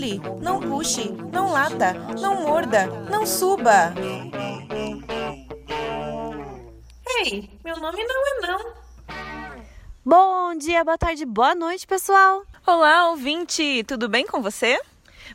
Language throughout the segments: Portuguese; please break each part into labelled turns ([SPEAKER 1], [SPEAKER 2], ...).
[SPEAKER 1] pule, não puxe, não lata, não morda, não suba. Ei, meu nome não é não.
[SPEAKER 2] Bom dia, boa tarde, boa noite, pessoal.
[SPEAKER 1] Olá, ouvinte, tudo bem com você?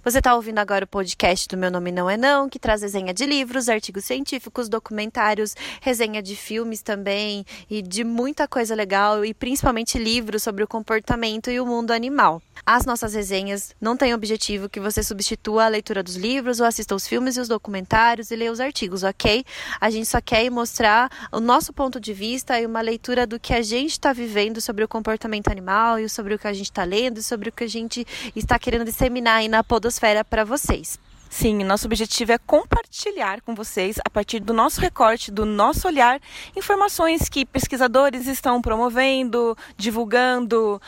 [SPEAKER 2] Você está ouvindo agora o podcast do Meu Nome Não É Não, que traz resenha de livros, artigos científicos, documentários, resenha de filmes também e de muita coisa legal e principalmente livros sobre o comportamento e o mundo animal. As nossas resenhas não têm objetivo que você substitua a leitura dos livros ou assista os filmes e os documentários e leia os artigos, ok? A gente só quer mostrar o nosso ponto de vista e uma leitura do que a gente está vivendo sobre o comportamento animal e sobre o que a gente está lendo e sobre o que a gente está querendo disseminar aí na podosfera podosfera para vocês.
[SPEAKER 1] Sim, nosso objetivo é compartilhar com vocês, a partir do nosso recorte, do nosso olhar, informações que pesquisadores estão promovendo, divulgando,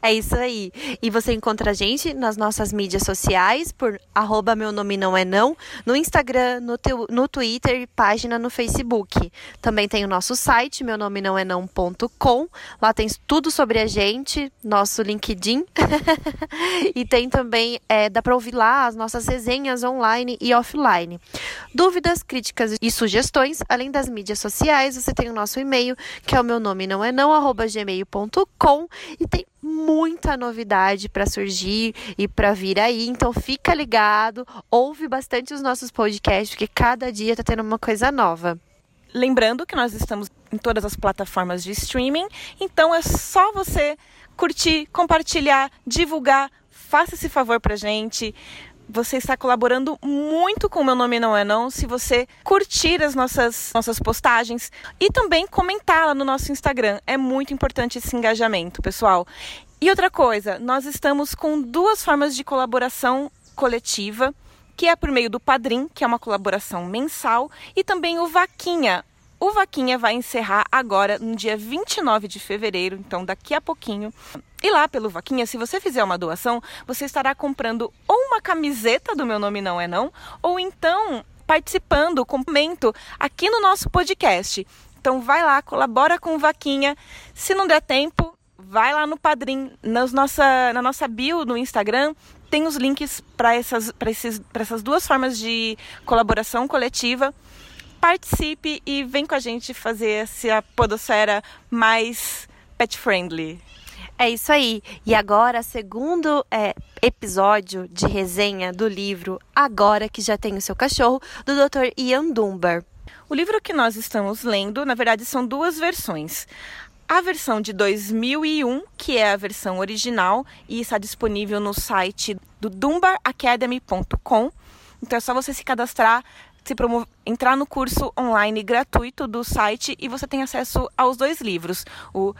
[SPEAKER 2] é isso aí. E você encontra a gente nas nossas mídias sociais por arroba meu nome não é não, no Instagram, no, teu, no Twitter e página no Facebook. Também tem o nosso site, meu nome não é não.com. Lá tem tudo sobre a gente, nosso LinkedIn. e tem também, é, dá para ouvir lá as nossas resenhas online e offline. Dúvidas, críticas e sugestões, além das mídias sociais, você tem o nosso e-mail, que é o meu nome não é não, arroba gmail.com. E tem muita novidade para surgir e para vir aí. Então fica ligado, ouve bastante os nossos podcasts, porque cada dia tá tendo uma coisa nova.
[SPEAKER 1] Lembrando que nós estamos em todas as plataformas de streaming, então é só você curtir, compartilhar, divulgar, faça esse favor pra gente você está colaborando muito com o Meu Nome Não É Não se você curtir as nossas, nossas postagens e também comentar lá no nosso Instagram. É muito importante esse engajamento, pessoal. E outra coisa, nós estamos com duas formas de colaboração coletiva, que é por meio do Padrim, que é uma colaboração mensal, e também o Vaquinha, o Vaquinha vai encerrar agora no dia 29 de fevereiro, então daqui a pouquinho. E lá pelo Vaquinha, se você fizer uma doação, você estará comprando ou uma camiseta do Meu Nome Não É Não, ou então participando, comento aqui no nosso podcast. Então vai lá, colabora com o Vaquinha. Se não der tempo, vai lá no Padrim, nas nossa, na nossa bio no Instagram, tem os links para essas, essas duas formas de colaboração coletiva participe e vem com a gente fazer essa podosfera mais pet friendly.
[SPEAKER 2] É isso aí. E agora, segundo é, episódio de resenha do livro Agora que já tem o seu cachorro, do Dr. Ian Dunbar.
[SPEAKER 1] O livro que nós estamos lendo, na verdade, são duas versões. A versão de 2001, que é a versão original e está disponível no site do dunbaracademy.com. Então é só você se cadastrar, se entrar no curso online gratuito do site e você tem acesso aos dois livros, o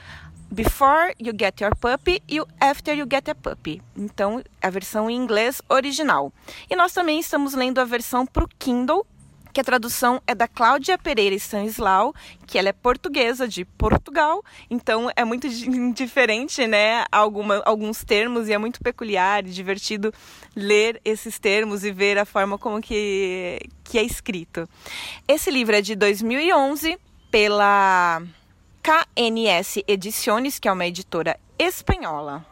[SPEAKER 1] Before You Get Your Puppy e o After You Get a Puppy. Então, a versão em inglês original. E nós também estamos lendo a versão para o Kindle, que a tradução é da Cláudia Pereira Stanislau, que ela é portuguesa de Portugal, então é muito diferente, né, alguma, alguns termos e é muito peculiar e divertido ler esses termos e ver a forma como que, que é escrito. Esse livro é de 2011 pela KNS Ediciones, que é uma editora espanhola.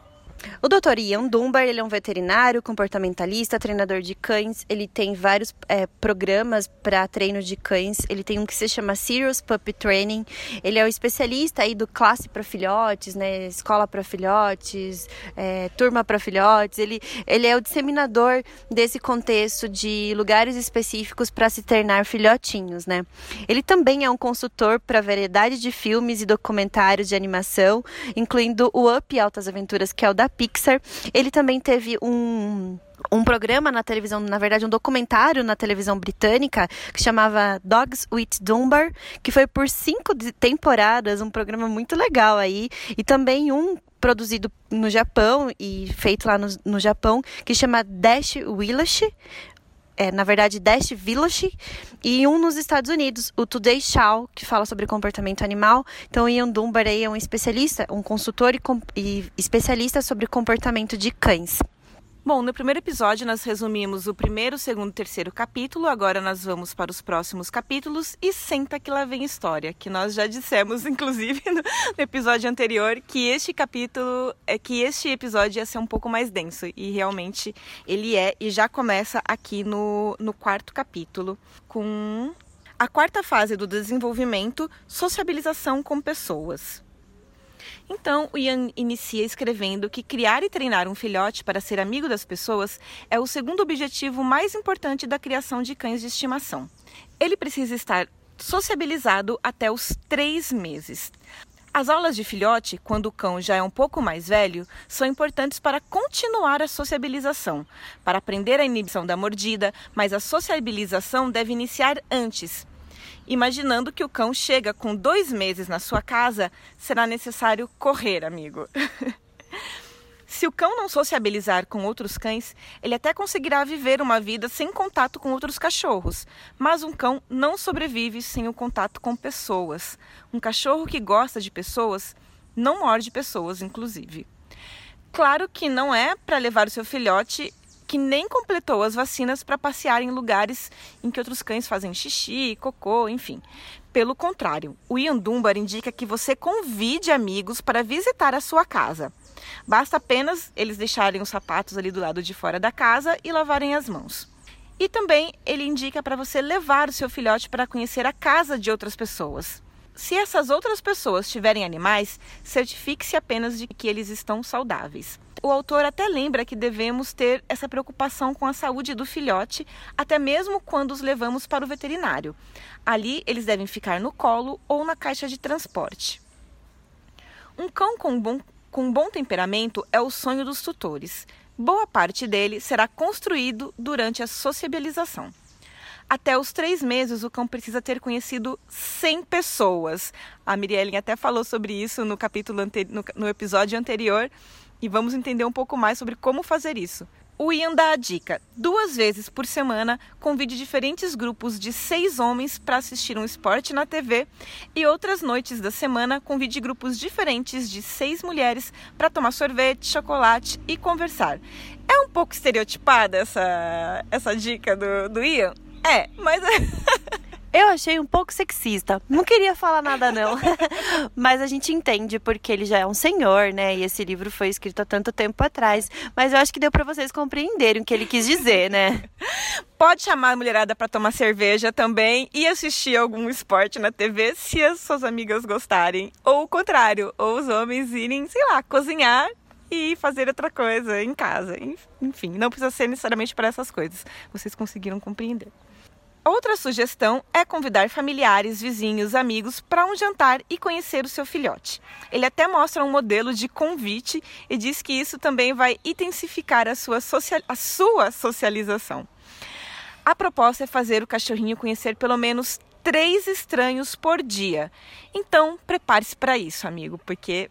[SPEAKER 2] O Dr. Ian Dunbar, ele é um veterinário, comportamentalista, treinador de cães. Ele tem vários é, programas para treino de cães. Ele tem um que se chama Serious Puppy Training. Ele é o especialista aí do classe para filhotes, né? Escola para filhotes, é, turma para filhotes. Ele, ele é o disseminador desse contexto de lugares específicos para se treinar filhotinhos, né? Ele também é um consultor para variedade de filmes e documentários de animação, incluindo o Up Altas Aventuras, que é o da Pixar. Ele também teve um um programa na televisão, na verdade, um documentário na televisão britânica que chamava Dogs with Dunbar, que foi por cinco temporadas, um programa muito legal aí, e também um produzido no Japão e feito lá no, no Japão, que chama Dash Village, é, na verdade, Dash Village, e um nos Estados Unidos, o Today Show, que fala sobre comportamento animal. Então, Ian Dunbar é um especialista, um consultor e, e especialista sobre comportamento de cães.
[SPEAKER 1] Bom, no primeiro episódio nós resumimos o primeiro, segundo e terceiro capítulo, agora nós vamos para os próximos capítulos e senta que lá vem história, que nós já dissemos, inclusive, no, episódio anterior, que este capítulo, é que este episódio ia ser um pouco mais denso, e realmente ele é, e já começa aqui no, no quarto capítulo, com a quarta fase do desenvolvimento, sociabilização com pessoas. Então, o Ian inicia escrevendo que criar e treinar um filhote para ser amigo das pessoas é o segundo objetivo mais importante da criação de cães de estimação. Ele precisa estar sociabilizado até os três meses. As aulas de filhote, quando o cão já é um pouco mais velho, são importantes para continuar a sociabilização, para aprender a inibição da mordida, mas a sociabilização deve iniciar antes, Imaginando que o cão chega com dois meses na sua casa, será necessário correr, amigo. Se o cão não sociabilizar com outros cães, ele até conseguirá viver uma vida sem contato com outros cachorros, mas um cão não sobrevive sem o contato com pessoas. Um cachorro que gosta de pessoas não morde pessoas, inclusive. Claro que não é para levar o seu filhote que nem completou as vacinas para passear em lugares em que outros cães fazem xixi, cocô, enfim. Pelo contrário, o Ian Dunbar indica que você convide amigos para visitar a sua casa. Basta apenas eles deixarem os sapatos ali do lado de fora da casa e lavarem as mãos. E também ele indica para você levar o seu filhote para conhecer a casa de outras pessoas. Se essas outras pessoas tiverem animais, certifique-se apenas de que eles estão saudáveis. O autor até lembra que devemos ter essa preocupação com a saúde do filhote, até mesmo quando os levamos para o veterinário. Ali, eles devem ficar no colo ou na caixa de transporte. Um cão com bom, com bom temperamento é o sonho dos tutores. Boa parte dele será construído durante a sociabilização. Até os três meses, o cão precisa ter conhecido 100 pessoas. A Mirielle até falou sobre isso no capítulo no, no episódio anterior e vamos entender um pouco mais sobre como fazer isso. O Ian dá a dica: duas vezes por semana, convide diferentes grupos de seis homens para assistir um esporte na TV e outras noites da semana, convide grupos diferentes de seis mulheres para tomar sorvete, chocolate e conversar. É um pouco estereotipada essa, essa dica do, do Ian? É, mas.
[SPEAKER 2] Eu achei um pouco sexista. Não queria falar nada, não. Mas a gente entende porque ele já é um senhor, né? E esse livro foi escrito há tanto tempo atrás. Mas eu acho que deu para vocês compreenderem o que ele quis dizer, né?
[SPEAKER 1] Pode chamar a mulherada para tomar cerveja também e assistir algum esporte na TV se as suas amigas gostarem. Ou o contrário, ou os homens irem, sei lá, cozinhar e fazer outra coisa em casa. Enfim, não precisa ser necessariamente para essas coisas. Vocês conseguiram compreender. Outra sugestão é convidar familiares, vizinhos, amigos para um jantar e conhecer o seu filhote. Ele até mostra um modelo de convite e diz que isso também vai intensificar a sua, social... a sua socialização. A proposta é fazer o cachorrinho conhecer pelo menos três estranhos por dia. Então, prepare-se para isso, amigo, porque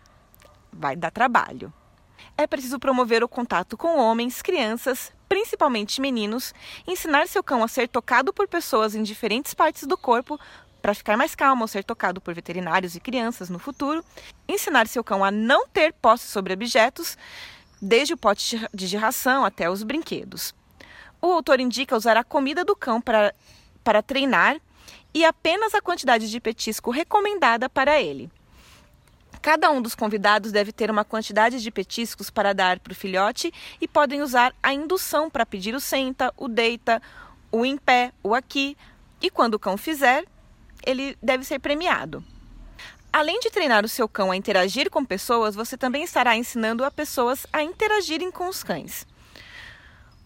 [SPEAKER 1] vai dar trabalho. É preciso promover o contato com homens, crianças, principalmente meninos, ensinar seu cão a ser tocado por pessoas em diferentes partes do corpo para ficar mais calmo ao ser tocado por veterinários e crianças no futuro, ensinar seu cão a não ter posse sobre objetos, desde o pote de ração até os brinquedos. O autor indica usar a comida do cão para, para treinar e apenas a quantidade de petisco recomendada para ele. Cada um dos convidados deve ter uma quantidade de petiscos para dar para o filhote e podem usar a indução para pedir o senta, o deita, o em pé, o aqui. E quando o cão fizer, ele deve ser premiado. Além de treinar o seu cão a interagir com pessoas, você também estará ensinando a pessoas a interagirem com os cães.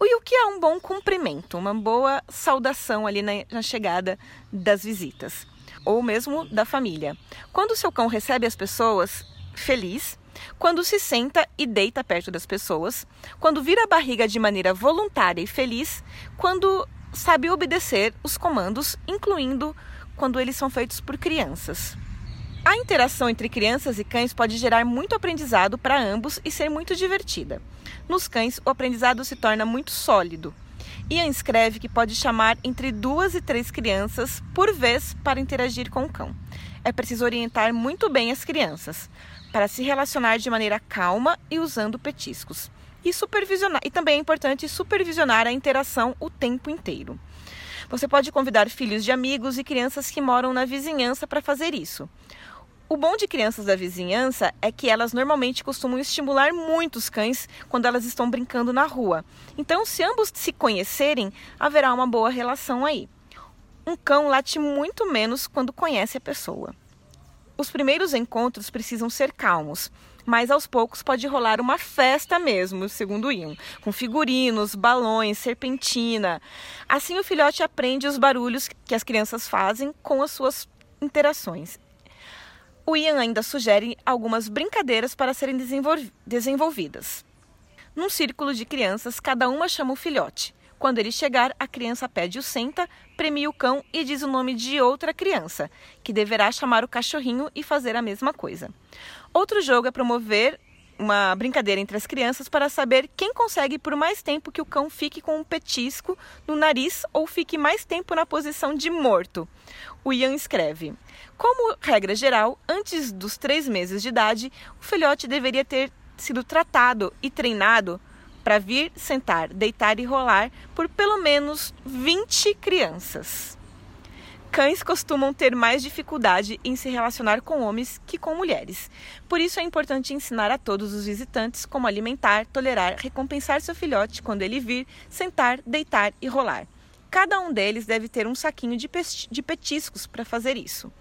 [SPEAKER 1] E o que é um bom cumprimento, uma boa saudação ali na, na chegada das visitas? Ou mesmo da família. Quando o seu cão recebe as pessoas, feliz, quando se senta e deita perto das pessoas, quando vira a barriga de maneira voluntária e feliz, quando sabe obedecer os comandos, incluindo quando eles são feitos por crianças. A interação entre crianças e cães pode gerar muito aprendizado para ambos e ser muito divertida. Nos cães, o aprendizado se torna muito sólido, Ian escreve que pode chamar entre duas e três crianças por vez para interagir com o cão. É preciso orientar muito bem as crianças para se relacionar de maneira calma e usando petiscos. e supervisionar. E também é importante supervisionar a interação o tempo inteiro. Você pode convidar filhos de amigos e crianças que moram na vizinhança para fazer isso. O bom de crianças da vizinhança é que elas normalmente costumam estimular muitos cães quando elas estão brincando na rua. Então, se ambos se conhecerem, haverá uma boa relação aí. Um cão late muito menos quando conhece a pessoa. Os primeiros encontros precisam ser calmos, mas aos poucos pode rolar uma festa mesmo, segundo Ian, com figurinos, balões, serpentina. Assim o filhote aprende os barulhos que as crianças fazem com as suas interações. O Ian ainda sugere algumas brincadeiras para serem desenvolvidas. Num círculo de crianças, cada uma chama o filhote. Quando ele chegar, a criança pede o senta, premia o cão e diz o nome de outra criança, que deverá chamar o cachorrinho e fazer a mesma coisa. Outro jogo é promover uma brincadeira entre as crianças para saber quem consegue por mais tempo que o cão fique com um petisco no nariz ou fique mais tempo na posição de morto. O Ian escreve: Como regra geral, antes dos três meses de idade, o filhote deveria ter sido tratado e treinado para vir, sentar, deitar e rolar por pelo menos 20 crianças. Cães costumam ter mais dificuldade em se relacionar com homens que com mulheres. Por isso é importante ensinar a todos os visitantes como alimentar, tolerar, recompensar seu filhote quando ele vir, sentar, deitar e rolar. Cada um deles deve ter um saquinho de, petiscos para fazer isso.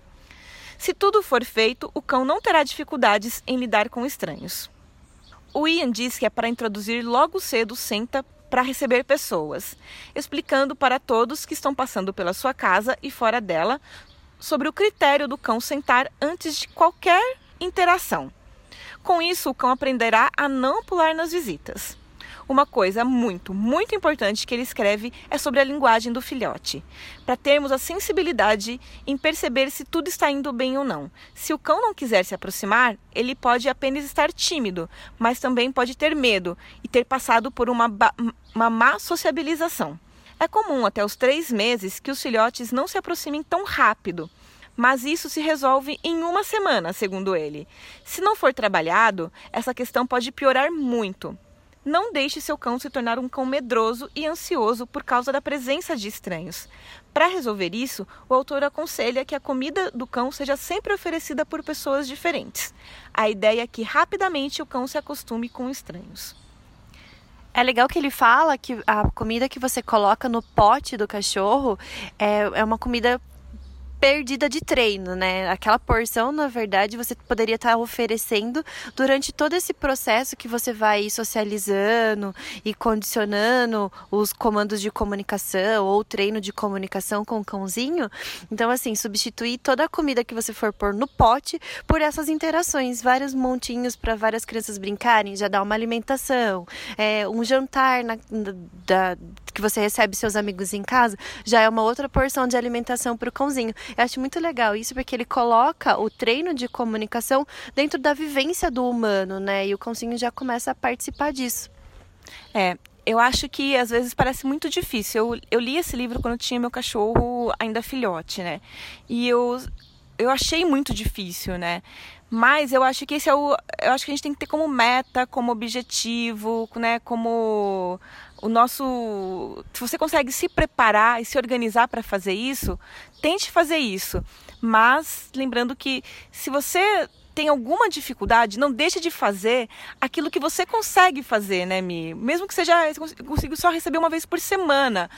[SPEAKER 1] Se tudo for feito, o cão não terá dificuldades em lidar com estranhos. O Ian diz que é para introduzir logo cedo senta para receber pessoas, explicando para todos que estão passando pela sua casa e fora dela sobre o critério do cão sentar antes de qualquer interação. Com isso, o cão aprenderá a não pular nas visitas. Uma coisa muito, muito importante que ele escreve é sobre a linguagem do filhote, para termos a sensibilidade em perceber se tudo está indo bem ou não. Se o cão não quiser se aproximar, ele pode apenas estar tímido, mas também pode ter medo e ter passado por uma, uma má sociabilização. É comum até os três meses que os filhotes não se aproximem tão rápido mas isso se resolve em uma semana, segundo ele. Se não for trabalhado, essa questão pode piorar muito. Não deixe seu cão se tornar um cão medroso e ansioso por causa da presença de estranhos. Para resolver isso, o autor aconselha que a comida do cão seja sempre oferecida por pessoas diferentes. A ideia é que rapidamente o cão se acostume com estranhos.
[SPEAKER 2] É legal que ele fala que a comida que você coloca no pote do cachorro é, é uma comida perdida de treino, né? Aquela porção, na verdade, você poderia estar oferecendo durante todo esse processo que você vai socializando e condicionando os comandos de comunicação ou treino de comunicação com o cãozinho. Então, assim, substituir toda a comida que você for pôr no pote por essas interações, vários montinhos para várias crianças brincarem, já dá uma alimentação, é, um jantar na, da, que você recebe seus amigos em casa, já é uma outra porção de alimentação para o cãozinho. Eu acho muito legal isso porque ele coloca o treino de comunicação dentro da vivência do humano, né? E o cãozinho já começa a participar disso.
[SPEAKER 1] É, eu acho que às vezes parece muito difícil. Eu, eu li esse livro quando tinha meu cachorro ainda filhote, né? E eu, eu achei muito difícil, né? Mas eu acho que esse é o. Eu acho que a gente tem que ter como meta, como objetivo, né? Como o nosso. Se você consegue se preparar e se organizar para fazer isso, tente fazer isso. Mas lembrando que se você tem alguma dificuldade, não deixe de fazer aquilo que você consegue fazer, né, Mi? Mesmo que seja consigo só receber uma vez por semana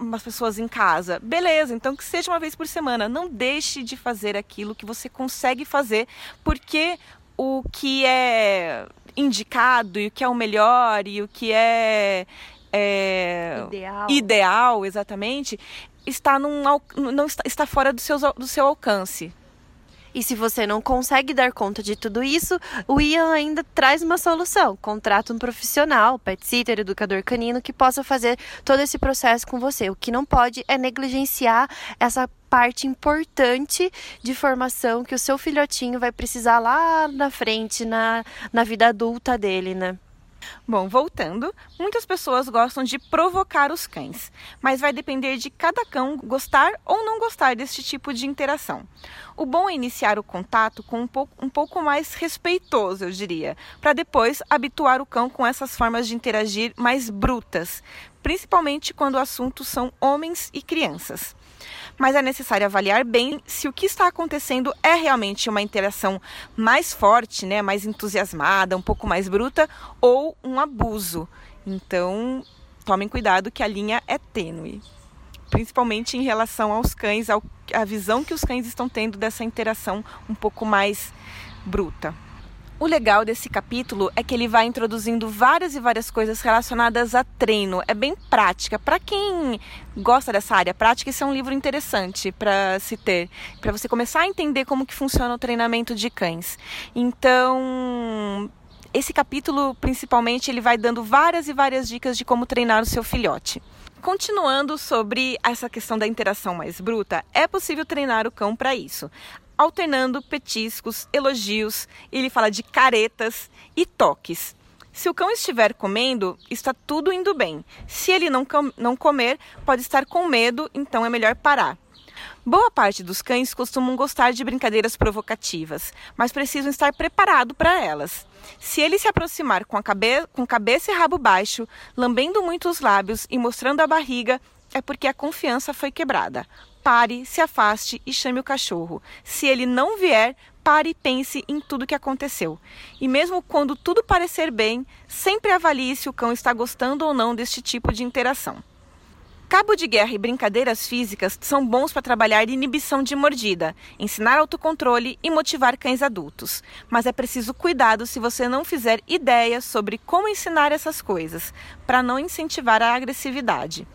[SPEAKER 1] umas pessoas em casa. Beleza, então que seja uma vez por semana. Não deixe de fazer aquilo que você consegue fazer, porque o que é indicado e o que é o melhor e o que é, é
[SPEAKER 2] ideal.
[SPEAKER 1] ideal, exatamente, está, num, não está, está fora do seu, do seu alcance.
[SPEAKER 2] E se você não consegue dar conta de tudo isso, o Ian ainda traz uma solução. Contrata um profissional, pet sitter, educador canino, que possa fazer todo esse processo com você. O que não pode é negligenciar essa parte importante de formação que o seu filhotinho vai precisar lá na frente, na, na vida adulta dele, né?
[SPEAKER 1] Bom, voltando, muitas pessoas gostam de provocar os cães, mas vai depender de cada cão gostar ou não gostar deste tipo de interação. O bom é iniciar o contato com um pouco, um pouco mais respeitoso, eu diria, para depois habituar o cão com essas formas de interagir mais brutas, principalmente quando o assunto são homens e crianças mas é necessário avaliar bem se o que está acontecendo é realmente uma interação mais forte, né, mais entusiasmada, um pouco mais bruta ou um abuso. Então, tomem cuidado que a linha é tênue, principalmente em relação aos cães, ao, a visão que os cães estão tendo dessa interação um pouco mais bruta. O legal desse capítulo é que ele vai introduzindo várias e várias coisas relacionadas a treino. É bem prática. Para quem gosta dessa área prática, esse é um livro interessante para se ter, para você começar a entender como que funciona o treinamento de cães. Então, esse capítulo, principalmente, ele vai dando várias e várias dicas de como treinar o seu filhote. Continuando sobre essa questão da interação mais bruta, é possível treinar o cão para isso alternando petiscos, elogios, ele fala de caretas e toques. Se o cão estiver comendo, está tudo indo bem. Se ele não, com não comer, pode estar com medo, então é melhor parar. Boa parte dos cães costumam gostar de brincadeiras provocativas, mas precisam estar preparados para elas. Se ele se aproximar com, cabe com cabeça e rabo baixo, lambendo muito os lábios e mostrando a barriga, é porque a confiança foi quebrada pare, se afaste e chame o cachorro. Se ele não vier, pare e pense em tudo que aconteceu. E mesmo quando tudo parecer bem, sempre avalie se o cão está gostando ou não deste tipo de interação. Cabo de guerra e brincadeiras físicas são bons para trabalhar inibição de mordida, ensinar autocontrole e motivar cães adultos. Mas é preciso cuidado se você não fizer ideia sobre como ensinar essas coisas, para não incentivar a agressividade.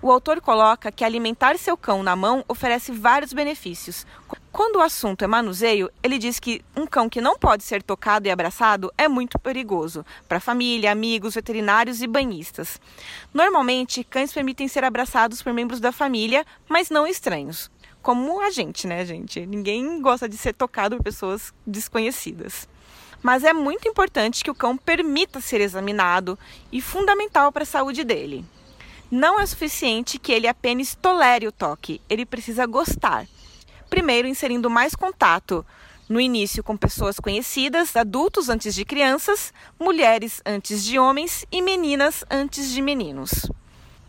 [SPEAKER 1] O autor coloca que alimentar seu cão na mão oferece vários benefícios. Quando o assunto é manuseio, ele diz que um cão que não pode ser tocado e abraçado é muito perigoso para família, amigos, veterinários e banhistas. Normalmente, cães permitem ser abraçados por membros da família, mas não estranhos. Como a gente, né, gente? Ninguém gosta de ser tocado por pessoas desconhecidas mas é muito importante que o cão permita ser examinado e fundamental para a saúde dele. Não é suficiente que ele apenas tolere o toque, ele precisa gostar. Primeiro, inserindo mais contato no início com pessoas conhecidas, adultos antes de crianças, mulheres antes de homens e meninas antes de meninos.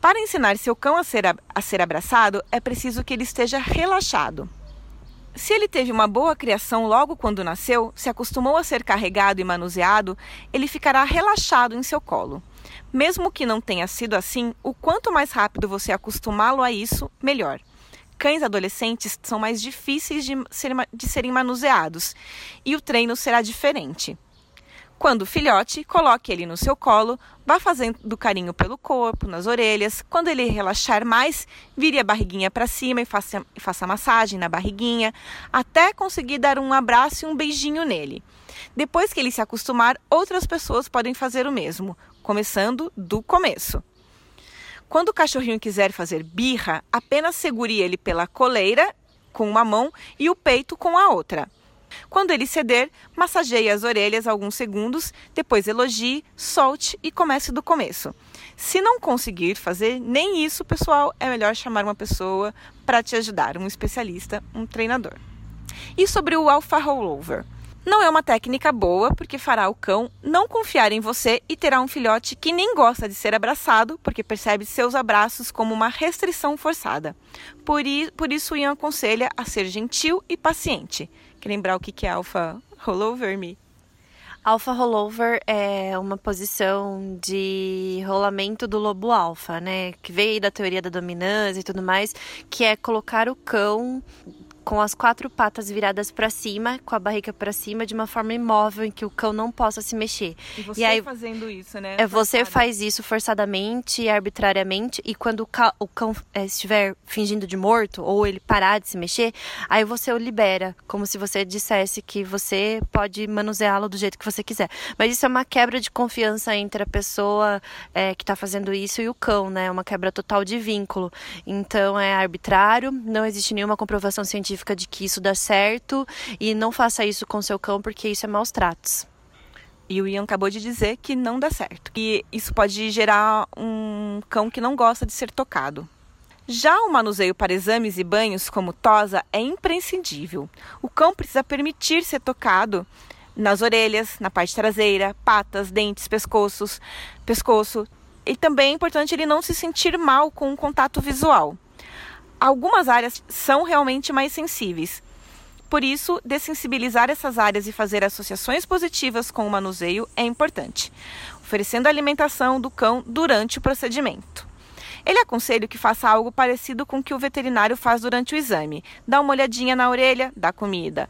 [SPEAKER 1] Para ensinar seu cão a ser, a ser abraçado, é preciso que ele esteja relaxado. Se ele teve uma boa criação logo quando nasceu, se acostumou a ser carregado e manuseado, ele ficará relaxado em seu colo. Mesmo que não tenha sido assim, o quanto mais rápido você acostumá-lo a isso, melhor. Cães adolescentes são mais difíceis de, ser, de serem manuseados e o treino será diferente. Quando filhote, coloque ele no seu colo, vá fazendo carinho pelo corpo, nas orelhas. Quando ele relaxar mais, vire a barriguinha para cima e faça, faça massagem na barriguinha, até conseguir dar um abraço e um beijinho nele. Depois que ele se acostumar, outras pessoas podem fazer o mesmo, começando do começo. Quando o cachorrinho quiser fazer birra, apenas segure ele pela coleira com uma mão e o peito com a outra. Quando ele ceder, massageie as orelhas alguns segundos, depois elogie, solte e comece do começo. Se não conseguir fazer nem isso, pessoal, é melhor chamar uma pessoa para te ajudar, um especialista, um treinador. E sobre o alpha rollover? Não é uma técnica boa, porque fará o cão não confiar em você e terá um filhote que nem gosta de ser abraçado, porque percebe seus abraços como uma restrição forçada. Por, por isso, Ian aconselha a ser gentil e paciente. Quer lembrar o que é alfa rollover, Mi?
[SPEAKER 2] Alpha rollover é uma posição de rolamento do lobo alfa, né? Que veio da teoria da dominância e tudo mais, que é colocar o cão com as quatro patas viradas para cima, com a barriga para cima, de uma forma imóvel em que o cão não possa se mexer.
[SPEAKER 1] E você e aí, fazendo isso, né?
[SPEAKER 2] É você faz isso forçadamente e arbitrariamente e quando o cão, o cão é, estiver fingindo de morto ou ele parar de se mexer, aí você o libera, como se você dissesse que você pode manuseá-lo do jeito que você quiser. Mas isso é uma quebra de confiança entre a pessoa é, que está fazendo isso e o cão, né? É uma quebra total de vínculo. Então é arbitrário, não existe nenhuma comprovação científica de que isso dá certo e não faça isso com seu cão porque isso é maus tratos.
[SPEAKER 1] E o Ian acabou de dizer que não dá certo. E isso pode gerar um cão que não gosta de ser tocado. Já o manuseio para exames e banhos, como tosa, é imprescindível. O cão precisa permitir ser tocado nas orelhas, na parte traseira, patas, dentes, pescoços, pescoço. E também é importante ele não se sentir mal com o contato visual. Algumas áreas são realmente mais sensíveis. Por isso, dessensibilizar essas áreas e fazer associações positivas com o manuseio é importante, oferecendo alimentação do cão durante o procedimento. Ele aconselha que faça algo parecido com o que o veterinário faz durante o exame. Dá uma olhadinha na orelha, dá comida.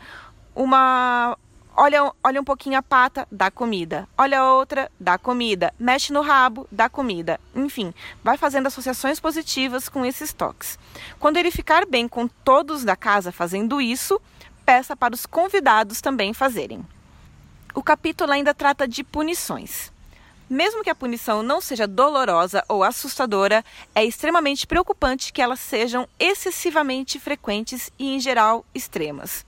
[SPEAKER 1] Uma olha, olha um pouquinho a pata, dá comida. Olha a outra, dá comida. Mexe no rabo, dá comida. Enfim, vai fazendo associações positivas com esses toques. Quando ele ficar bem com todos da casa fazendo isso, peça para os convidados também fazerem. O capítulo ainda trata de punições. Mesmo que a punição não seja dolorosa ou assustadora, é extremamente preocupante que elas sejam excessivamente frequentes e, em geral, extremas.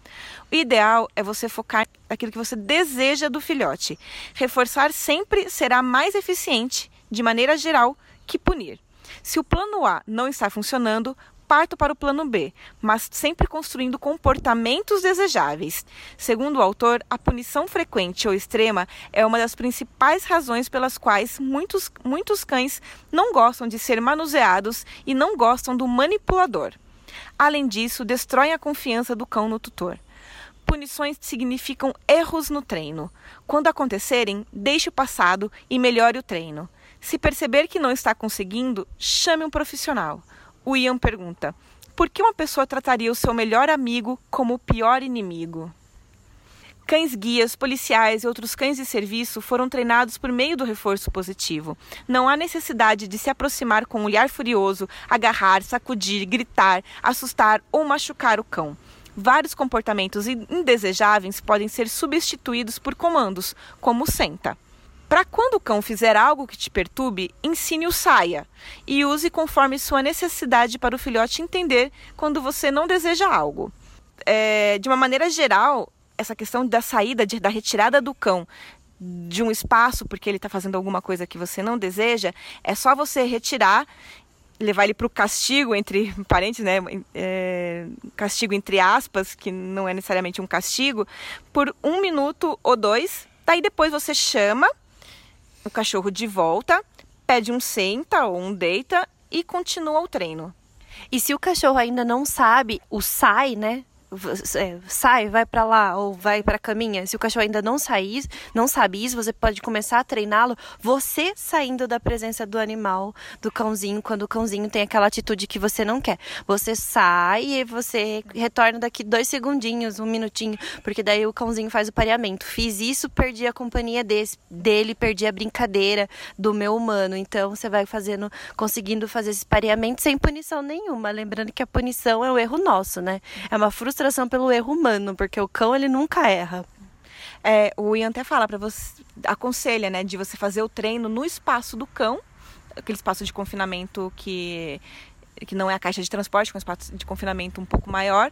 [SPEAKER 1] O ideal é você focar naquilo que você deseja do filhote. Reforçar sempre será mais eficiente, de maneira geral, que punir. Se o plano A não está funcionando, parto para o plano B, mas sempre construindo comportamentos desejáveis. Segundo o autor, a punição frequente ou extrema é uma das principais razões pelas quais muitos, muitos cães não gostam de ser manuseados e não gostam do manipulador. Além disso, destroem a confiança do cão no tutor. Punições significam erros no treino. Quando acontecerem, deixe o passado e melhore o treino. Se perceber que não está conseguindo, chame um profissional. O Ian pergunta: por que uma pessoa trataria o seu melhor amigo como o pior inimigo? Cães guias, policiais e outros cães de serviço foram treinados por meio do reforço positivo. Não há necessidade de se aproximar com um olhar furioso, agarrar, sacudir, gritar, assustar ou machucar o cão. Vários comportamentos indesejáveis podem ser substituídos por comandos, como senta. Para quando o cão fizer algo que te perturbe, ensine o saia e use conforme sua necessidade para o filhote entender quando você não deseja algo. É, de uma maneira geral, essa questão da saída, de, da retirada do cão de um espaço porque ele está fazendo alguma coisa que você não deseja, é só você retirar, levar ele para o castigo, entre parentes, né? É, castigo entre aspas, que não é necessariamente um castigo, por um minuto ou dois. Daí depois você chama o cachorro de volta, pede um senta ou um deita e continua o treino.
[SPEAKER 2] E se o cachorro ainda não sabe o sai, né? É, sai, vai para lá ou vai para caminha. Se o cachorro ainda não sair, não sabe isso, você pode começar a treiná-lo você saindo da presença do animal, do cãozinho, quando o cãozinho tem aquela atitude que você não quer. Você sai e você retorna daqui dois segundinhos, um minutinho, porque daí o cãozinho faz o pareamento. Fiz isso, perdi a companhia desse, dele, perdi a brincadeira do meu humano. Então você vai fazendo, conseguindo fazer esse pareamento sem punição nenhuma. Lembrando que a punição é o erro nosso, né? É uma frustração frustração pelo erro humano, porque o cão ele nunca erra.
[SPEAKER 1] É, o Ian até fala para você, aconselha, né, de você fazer o treino no espaço do cão, aquele espaço de confinamento que que não é a caixa de transporte, com um espaço de confinamento um pouco maior,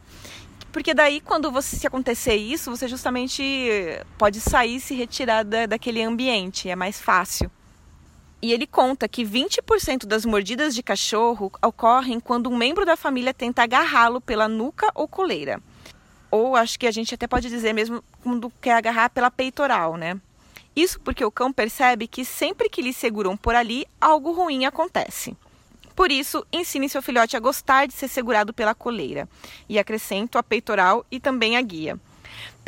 [SPEAKER 1] porque daí quando você se acontecer isso, você justamente pode sair se retirar da, daquele ambiente, é mais fácil. E ele conta que 20% das mordidas de cachorro ocorrem quando um membro da família tenta agarrá-lo pela nuca ou coleira. Ou acho que a gente até pode dizer mesmo quando quer agarrar pela peitoral, né? Isso porque o cão percebe que sempre que lhe seguram por ali, algo ruim acontece. Por isso, ensine seu filhote a gostar de ser segurado pela coleira. E acrescento a peitoral e também a guia.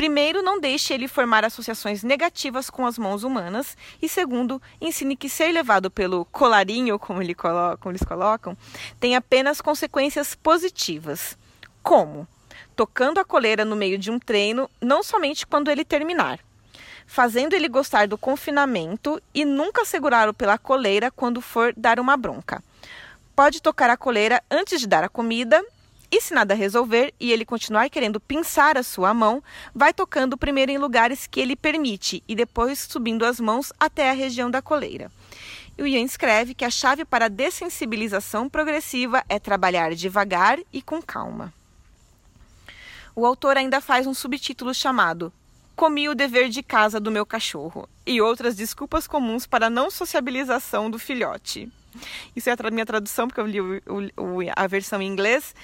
[SPEAKER 1] Primeiro, não deixe ele formar associações negativas com as mãos humanas. E segundo, ensine que ser levado pelo colarinho, como, ele colo como eles colocam, tem apenas consequências positivas. Como? Tocando a coleira no meio de um treino, não somente quando ele terminar. Fazendo ele gostar do confinamento e nunca segurá-lo pela coleira quando for dar uma bronca. Pode tocar a coleira antes de dar a comida e se nada resolver e ele continuar querendo pinçar a sua mão, vai tocando primeiro em lugares que ele permite e depois subindo as mãos até a região da coleira. E o Ian escreve que a chave para a dessensibilização progressiva é trabalhar devagar e com calma. O autor ainda faz um subtítulo chamado comi o dever de casa do meu cachorro e outras desculpas comuns para a não sociabilização do filhote. Isso é a minha tradução, porque eu li o, o, a versão em inglês.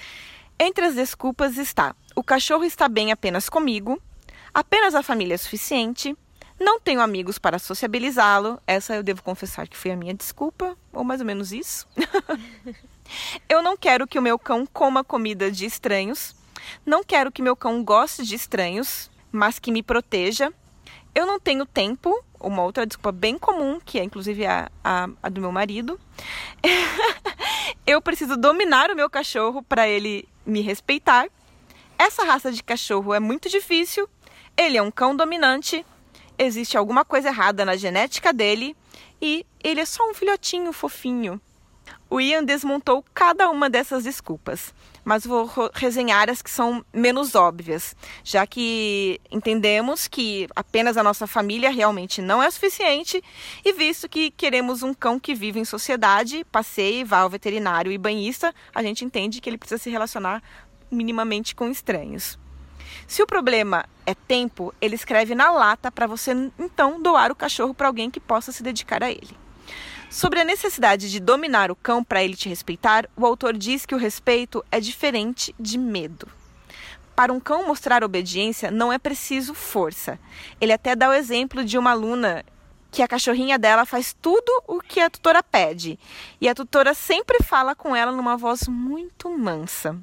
[SPEAKER 1] Entre as desculpas está: o cachorro está bem apenas comigo, apenas a família é suficiente, não tenho amigos para sociabilizá-lo. Essa eu devo confessar que foi a minha desculpa, ou mais ou menos isso. eu não quero que o meu cão coma comida de estranhos. Não quero que meu cão goste de estranhos, mas que me proteja. Eu não tenho tempo, uma outra desculpa bem comum, que é inclusive a, a, a do meu marido. eu preciso dominar o meu cachorro para ele me respeitar. Essa raça de cachorro é muito difícil. Ele é um cão dominante. Existe alguma coisa errada na genética dele e ele é só um filhotinho fofinho. O Ian desmontou cada uma dessas desculpas, mas vou resenhar as que são menos óbvias, já que entendemos que apenas a nossa família realmente não é suficiente e visto que queremos um cão que vive em sociedade, passeie, vá ao veterinário e banhista, a gente entende que ele precisa se relacionar minimamente com estranhos. Se o problema é tempo, ele escreve na lata para você então doar o cachorro para alguém que possa se dedicar a ele. Sobre a necessidade de dominar o cão para ele te respeitar, o autor diz que o respeito é diferente de medo. Para um cão mostrar obediência, não é preciso força. Ele até dá o exemplo de uma aluna que a cachorrinha dela faz tudo o que a tutora pede, e a tutora sempre fala com ela numa voz muito mansa.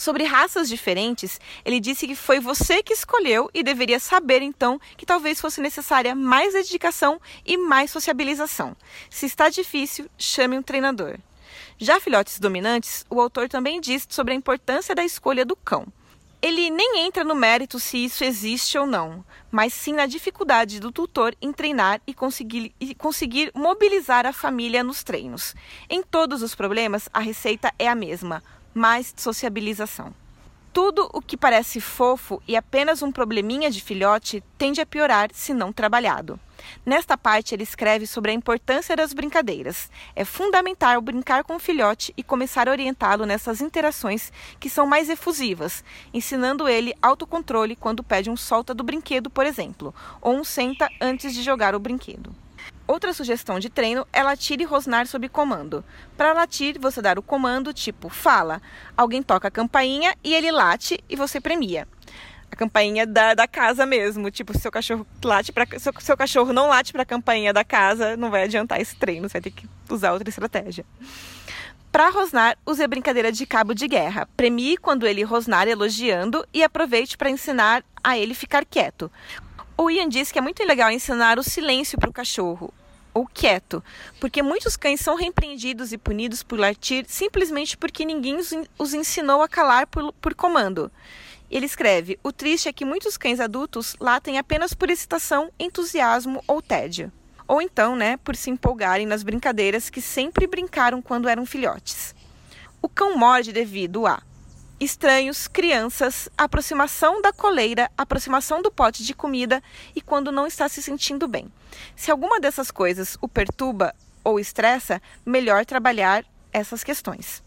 [SPEAKER 1] Sobre raças diferentes, ele disse que foi você que escolheu e deveria saber então que talvez fosse necessária mais dedicação e mais sociabilização. Se está difícil, chame um treinador. Já filhotes dominantes, o autor também diz sobre a importância da escolha do cão. Ele nem entra no mérito se isso existe ou não, mas sim na dificuldade do tutor em treinar e conseguir, e conseguir mobilizar a família nos treinos. Em todos os problemas, a receita é a mesma: mais sociabilização. Tudo o que parece fofo e apenas um probleminha de filhote tende a piorar se não trabalhado. Nesta parte, ele escreve sobre a importância das brincadeiras. É fundamental brincar com o filhote e começar a orientá-lo nessas interações que são mais efusivas, ensinando ele autocontrole quando pede um solta do brinquedo, por exemplo, ou um senta antes de jogar o brinquedo. Outra sugestão de treino é latir e rosnar sob comando. Para latir, você dá o comando tipo fala. Alguém toca a campainha e ele late e você premia. A campainha da, da casa mesmo. Tipo, se seu cachorro late para seu, seu cachorro não late para a campainha da casa, não vai adiantar esse treino, você vai ter que usar outra estratégia. Para rosnar, use a brincadeira de cabo de guerra. Premie quando ele rosnar elogiando e aproveite para ensinar a ele ficar quieto. O Ian diz que é muito legal ensinar o silêncio para o cachorro ou quieto, porque muitos cães são repreendidos e punidos por latir simplesmente porque ninguém os ensinou a calar por, por comando. Ele escreve: O triste é que muitos cães adultos latem apenas por excitação, entusiasmo ou tédio. Ou então, né, por se empolgarem nas brincadeiras que sempre brincaram quando eram filhotes. O cão morde devido a estranhos, crianças, aproximação da coleira, aproximação do pote de comida e quando não está se sentindo bem. Se alguma dessas coisas o perturba ou estressa, melhor trabalhar essas questões.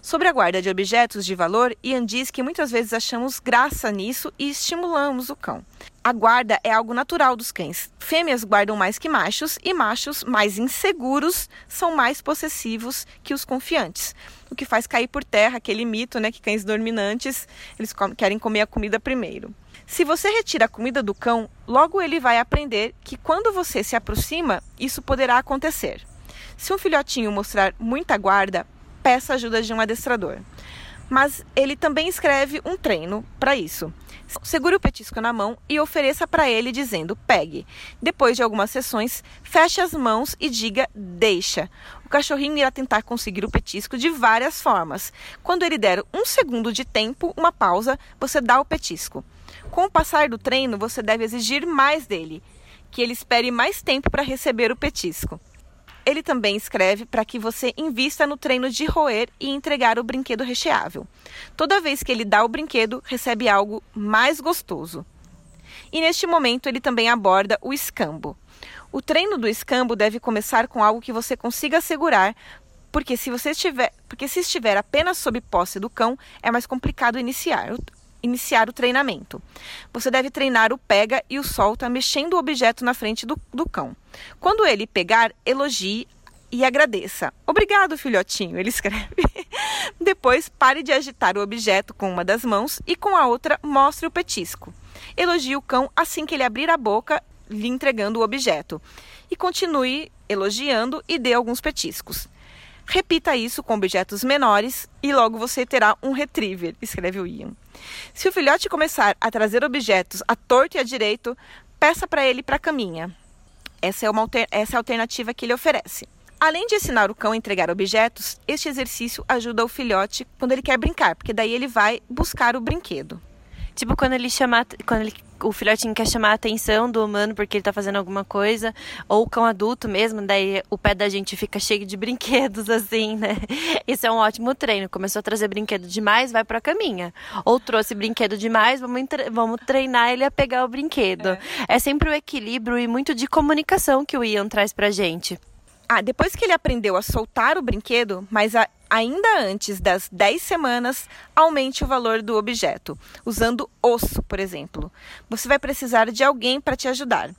[SPEAKER 1] Sobre a guarda de objetos de valor, Ian diz que muitas vezes achamos graça nisso e estimulamos o cão. A guarda é algo natural dos cães. Fêmeas guardam mais que machos e machos mais inseguros são mais possessivos que os confiantes. O que faz cair por terra aquele mito, né, que cães dominantes, eles querem comer a comida primeiro. Se você retira a comida do cão, logo ele vai aprender que quando você se aproxima, isso poderá acontecer. Se um filhotinho mostrar muita guarda, peça ajuda de um adestrador. Mas ele também escreve um treino para isso. Segure o petisco na mão e ofereça para ele dizendo pegue. Depois de algumas sessões, feche as mãos e diga deixa. O cachorrinho irá tentar conseguir o petisco de várias formas. Quando ele der um segundo de tempo, uma pausa, você dá o petisco. Com o passar do treino, você deve exigir mais dele, que ele espere mais tempo para receber o petisco. Ele também escreve para que você invista no treino de roer e entregar o brinquedo recheável. Toda vez que ele dá o brinquedo, recebe algo mais gostoso. E neste momento ele também aborda o escambo. O treino do escambo deve começar com algo que você consiga segurar, porque se você estiver, porque se estiver apenas sob posse do cão, é mais complicado iniciar. Iniciar o treinamento. Você deve treinar o pega e o solta mexendo o objeto na frente do, do cão. Quando ele pegar, elogie e agradeça. Obrigado, filhotinho, ele escreve. Depois, pare de agitar o objeto com uma das mãos e com a outra mostre o petisco. Elogie o cão assim que ele abrir a boca, lhe entregando o objeto. E continue elogiando e dê alguns petiscos. Repita isso com objetos menores e logo você terá um retriever, escreve o Ian. Se o filhote começar a trazer objetos à torto e à direito, peça para ele para a caminha. Essa é, uma, essa é a alternativa que ele oferece. Além de ensinar o cão a entregar objetos, este exercício ajuda o filhote quando ele quer brincar, porque daí ele vai buscar o brinquedo.
[SPEAKER 2] Tipo, quando ele chama. Quando ele, o filhotinho quer chamar a atenção do humano porque ele tá fazendo alguma coisa, ou o cão adulto mesmo, daí o pé da gente fica cheio de brinquedos, assim, né? Isso é um ótimo treino. Começou a trazer brinquedo demais, vai pra caminha. Ou trouxe brinquedo demais, vamos, vamos treinar ele a pegar o brinquedo. É. é sempre o equilíbrio e muito de comunicação que o Ian traz pra gente.
[SPEAKER 1] Ah, depois que ele aprendeu a soltar o brinquedo, mas a, ainda antes das 10 semanas, aumente o valor do objeto, usando osso, por exemplo. Você vai precisar de alguém para te ajudar.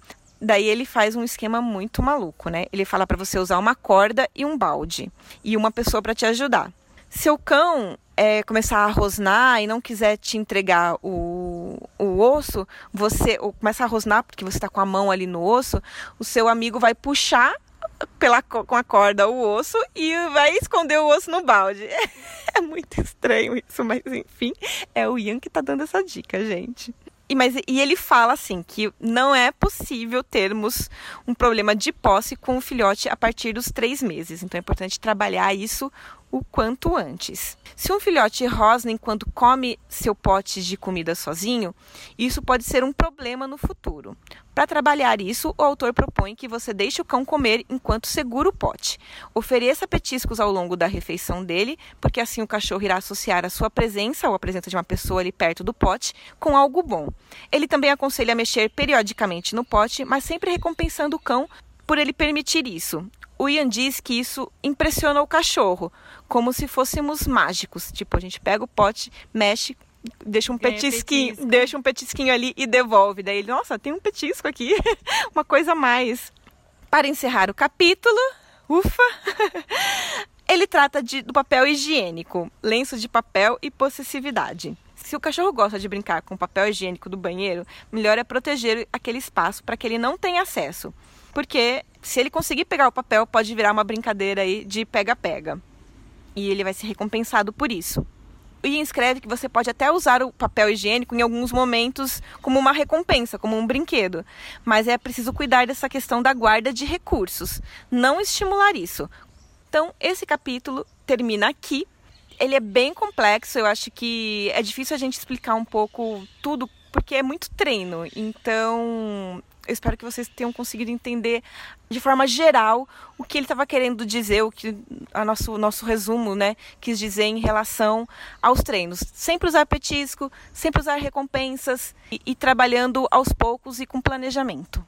[SPEAKER 1] Daí ele faz um esquema muito maluco, né? Ele fala para você usar uma corda e um balde e uma pessoa para te ajudar. Se o cão é, começar a rosnar e não quiser te entregar o, o osso, você ou começa a rosnar porque você está com a mão ali no osso, o seu amigo vai puxar pela, com a corda o osso e vai esconder o osso no balde. É muito estranho isso, mas enfim, é o Ian que tá dando essa dica, gente. E, mas, e ele fala assim que não é possível termos um problema de posse com o filhote a partir dos três meses. Então é importante trabalhar isso o quanto antes. Se um filhote rosna enquanto come seu pote de comida sozinho, isso pode ser um problema no futuro. Para trabalhar isso, o autor propõe que você deixe o cão comer enquanto segura o pote. Ofereça petiscos ao longo da refeição dele, porque assim o cachorro irá associar a sua presença ou a presença de uma pessoa ali perto do pote com algo bom. Ele também aconselha mexer periodicamente no pote, mas sempre recompensando o cão por ele permitir isso o Ian diz que isso impressiona o cachorro, como se fôssemos mágicos. Tipo, a gente pega o pote, mexe, deixa um petisquinho, petisco. deixa um petisquinho ali e devolve. Daí ele, nossa, tem um petisco aqui, uma coisa a mais. Para encerrar o capítulo, ufa, ele trata de, do papel higiênico, lenço de papel e possessividade. Se o cachorro gosta de brincar com o papel higiênico do banheiro, melhor é proteger aquele espaço para que ele não tenha acesso porque se ele conseguir pegar o papel, pode virar uma brincadeira aí de pega-pega. E ele vai ser recompensado por isso. E escreve que você pode até usar o papel higiênico em alguns momentos como uma recompensa, como um brinquedo. Mas é preciso cuidar dessa questão da guarda de recursos, não estimular isso. Então, esse capítulo termina aqui. Ele é bem complexo, eu acho que é difícil a gente explicar um pouco tudo porque é muito treino. Então, eu espero que vocês tenham conseguido entender de forma geral o que ele estava querendo dizer, o que a nosso nosso resumo, né, quis dizer em relação aos treinos. Sempre usar petisco, sempre usar recompensas e, e trabalhando aos poucos e com planejamento.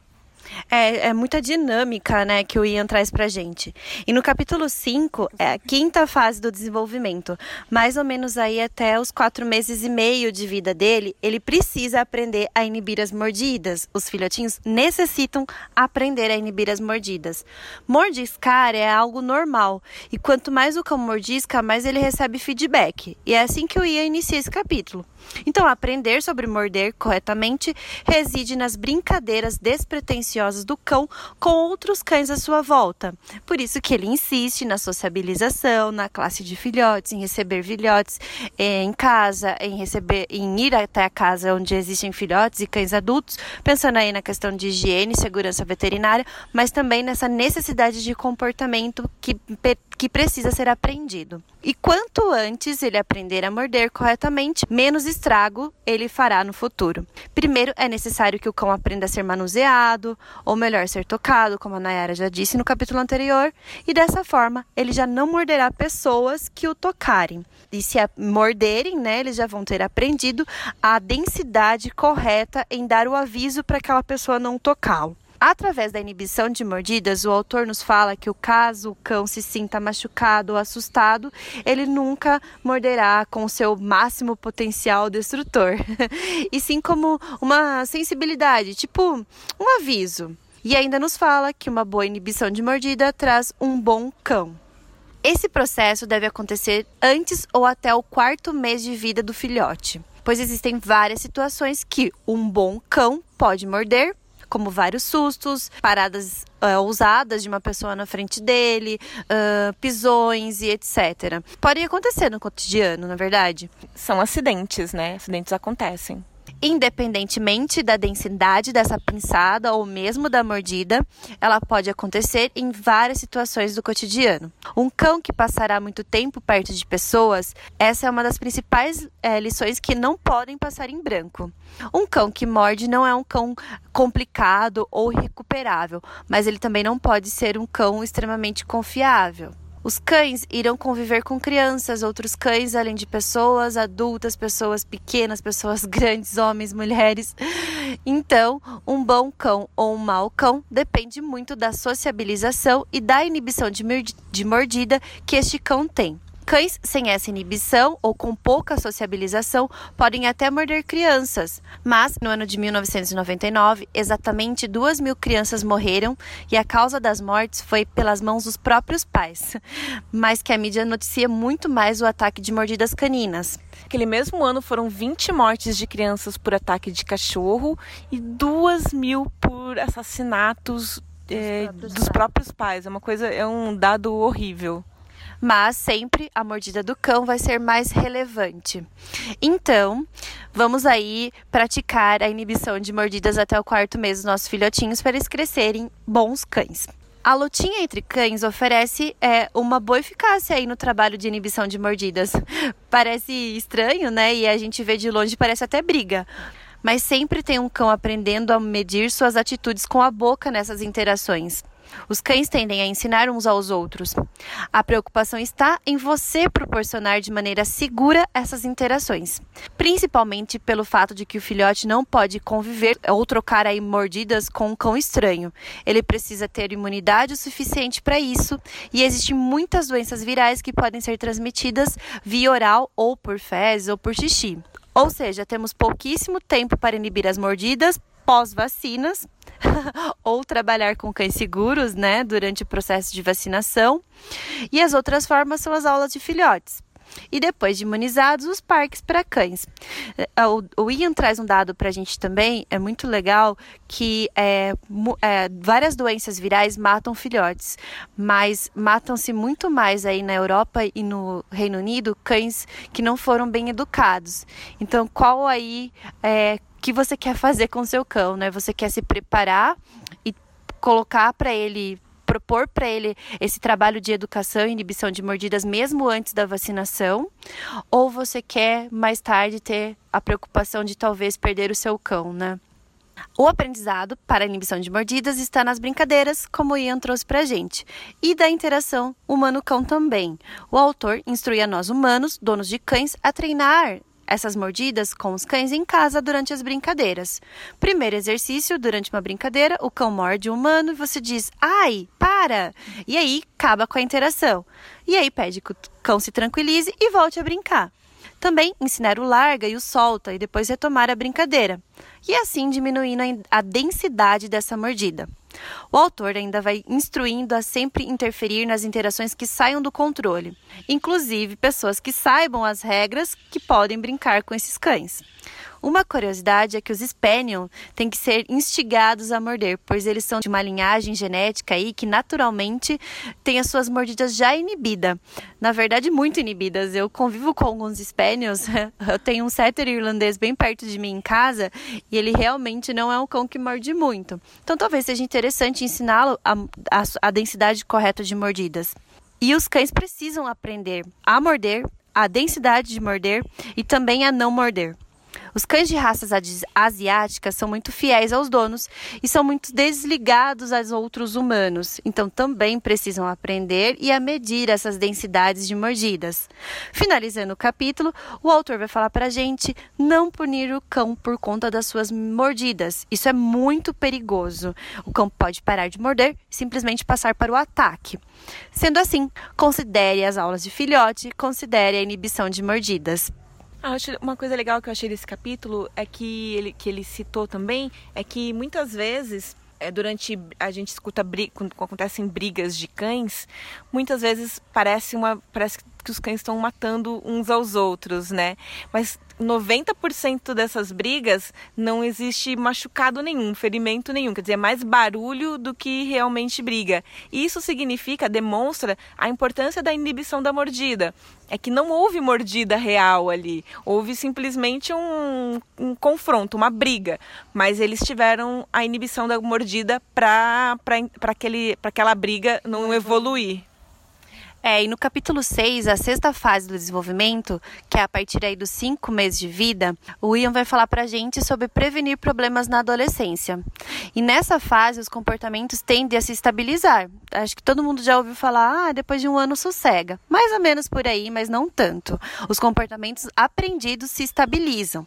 [SPEAKER 2] É, é muita dinâmica, né, que o Ian traz pra gente. E no capítulo 5, é a quinta fase do desenvolvimento. Mais ou menos aí até os quatro meses e meio de vida dele, ele precisa aprender a inibir as mordidas. Os filhotinhos necessitam aprender a inibir as mordidas. Mordiscar é algo normal. E quanto mais o cão mordisca, mais ele recebe feedback. E é assim que o Ian inicia esse capítulo. Então, aprender sobre morder corretamente reside nas brincadeiras despretensiosas do cão com outros cães à sua volta. Por isso que ele insiste na sociabilização, na classe de filhotes, em receber filhotes eh, em casa, em receber, em ir até a casa onde existem filhotes e cães adultos, pensando aí na questão de higiene segurança veterinária, mas também nessa necessidade de comportamento que, que precisa ser aprendido. E quanto antes ele aprender a morder corretamente, menos estrago ele fará no futuro. Primeiro, é necessário que o cão aprenda a ser manuseado, ou melhor, ser tocado, como a Nayara já disse no capítulo anterior, e dessa forma ele já não morderá pessoas que o tocarem. E se morderem, né, eles já vão ter aprendido a densidade correta em dar o aviso para aquela pessoa não tocá-lo. Através da inibição de mordidas, o autor nos fala que o caso o cão se sinta machucado ou assustado, ele nunca morderá com seu máximo potencial destrutor, e sim como uma sensibilidade, tipo um aviso. E ainda nos fala que uma boa inibição de mordida traz um bom cão. Esse processo deve acontecer antes ou até o quarto mês de vida do filhote, pois existem várias situações que um bom cão pode morder como vários sustos, paradas uh, ousadas de uma pessoa na frente dele, uh, pisões e etc. Pode acontecer no cotidiano, na verdade.
[SPEAKER 1] São acidentes, né? Acidentes acontecem.
[SPEAKER 2] Independentemente da densidade dessa pinçada ou mesmo da mordida, ela pode acontecer em várias situações do cotidiano. Um cão que passará muito tempo perto de pessoas, essa é uma das principais é, lições que não podem passar em branco. Um cão que morde não é um cão complicado ou recuperável, mas ele também não pode ser um cão extremamente confiável. Os cães irão conviver com crianças, outros cães, além de pessoas adultas, pessoas pequenas, pessoas grandes, homens, mulheres. Então, um bom cão ou um mau cão depende muito da sociabilização e da inibição de mordida que este cão tem. Cães sem essa inibição ou com pouca sociabilização podem até morder crianças, mas no ano de 1999, exatamente duas mil crianças morreram e a causa das mortes foi pelas mãos dos próprios pais, mas que a mídia noticia muito mais o ataque de mordidas caninas.
[SPEAKER 1] Aquele mesmo ano foram 20 mortes de crianças por ataque de cachorro e duas mil por assassinatos é, próprios dos próprios pais. É uma coisa, é um dado horrível
[SPEAKER 2] mas sempre a mordida do cão vai ser mais relevante. Então, vamos aí praticar a inibição de mordidas até o quarto mês dos nossos filhotinhos para eles crescerem bons cães. A lutinha entre cães oferece é, uma boa eficácia aí no trabalho de inibição de mordidas. Parece estranho, né? E a gente vê de longe parece até briga. Mas sempre tem um cão aprendendo a medir suas atitudes com a boca nessas interações. Os cães tendem a ensinar uns aos outros. A preocupação está em você proporcionar de maneira segura essas interações, principalmente pelo fato de que o filhote não pode conviver ou trocar aí mordidas com um cão estranho. Ele precisa ter imunidade o suficiente para isso e existem muitas doenças virais que podem ser transmitidas via oral ou por fezes ou por xixi. Ou seja, temos pouquíssimo tempo para inibir as mordidas pós-vacinas ou trabalhar com cães seguros, né, durante o processo de vacinação. E as outras formas são as aulas de filhotes. E depois de imunizados, os parques para cães. É, o, Ian traz um dado para a gente também, é muito legal, que é, é, várias doenças virais matam filhotes, mas matam-se muito mais aí na Europa e no Reino Unido cães que não foram bem educados. Então, qual aí é, que você quer fazer com seu cão, né? Você quer se preparar e colocar para ele propor para ele esse trabalho de educação e inibição de mordidas mesmo antes da vacinação, ou você quer mais tarde ter a preocupação de talvez perder o seu cão, né? O aprendizado para a inibição de mordidas está nas brincadeiras, como o Ian trouxe para a gente, e da interação humano-cão também. O autor instrui a nós humanos, donos de cães, a treinar essas mordidas com os cães em casa durante as brincadeiras. Primeiro exercício, durante uma brincadeira, o cão morde o humano e você diz: "Ai, para!" E aí acaba com a interação. E aí pede que o cão se tranquilize e volte a brincar. Também ensinar o larga e o solta e depois retomar a brincadeira. E assim diminuindo a densidade dessa mordida. O autor ainda vai instruindo a sempre interferir nas interações que saiam do controle, inclusive pessoas que saibam as regras que podem brincar com esses cães. Uma curiosidade é que os Spaniel têm que ser instigados a morder, pois eles são de uma linhagem genética aí que naturalmente tem as suas mordidas já inibidas. Na verdade, muito inibidas. Eu convivo com alguns Spaniels, eu tenho um setter irlandês bem perto de mim em casa e ele realmente não é um cão que morde muito. Então talvez seja interessante ensiná-lo a, a, a densidade correta de mordidas. E os cães precisam aprender a morder, a densidade de morder e também a não morder. Os cães de raças asiáticas são muito fiéis aos donos e são muito desligados aos outros humanos, então também precisam aprender e a medir essas densidades de mordidas. Finalizando o capítulo, o autor vai falar para gente não punir o cão por conta das suas mordidas. Isso é muito perigoso. O cão pode parar de morder e simplesmente passar para o ataque. Sendo assim, considere as aulas de filhote, considere a inibição de mordidas.
[SPEAKER 1] Ah, uma coisa legal que eu achei desse capítulo é que ele, que ele citou também é que muitas vezes é, durante a gente escuta quando acontecem brigas de cães, muitas vezes parece uma parece que os cães estão matando uns aos outros, né? Mas 90% dessas brigas não existe machucado nenhum, ferimento nenhum, quer dizer, é mais barulho do que realmente briga. Isso significa, demonstra a importância da inibição da mordida. É que não houve mordida real ali, houve simplesmente um, um confronto, uma briga, mas eles tiveram a inibição da mordida para aquela briga não evoluir.
[SPEAKER 2] É, e no capítulo 6, a sexta fase do desenvolvimento, que é a partir aí dos cinco meses de vida, o Ian vai falar pra gente sobre prevenir problemas na adolescência. E nessa fase, os comportamentos tendem a se estabilizar. Acho que todo mundo já ouviu falar, ah, depois de um ano sossega. Mais ou menos por aí, mas não tanto. Os comportamentos aprendidos se estabilizam.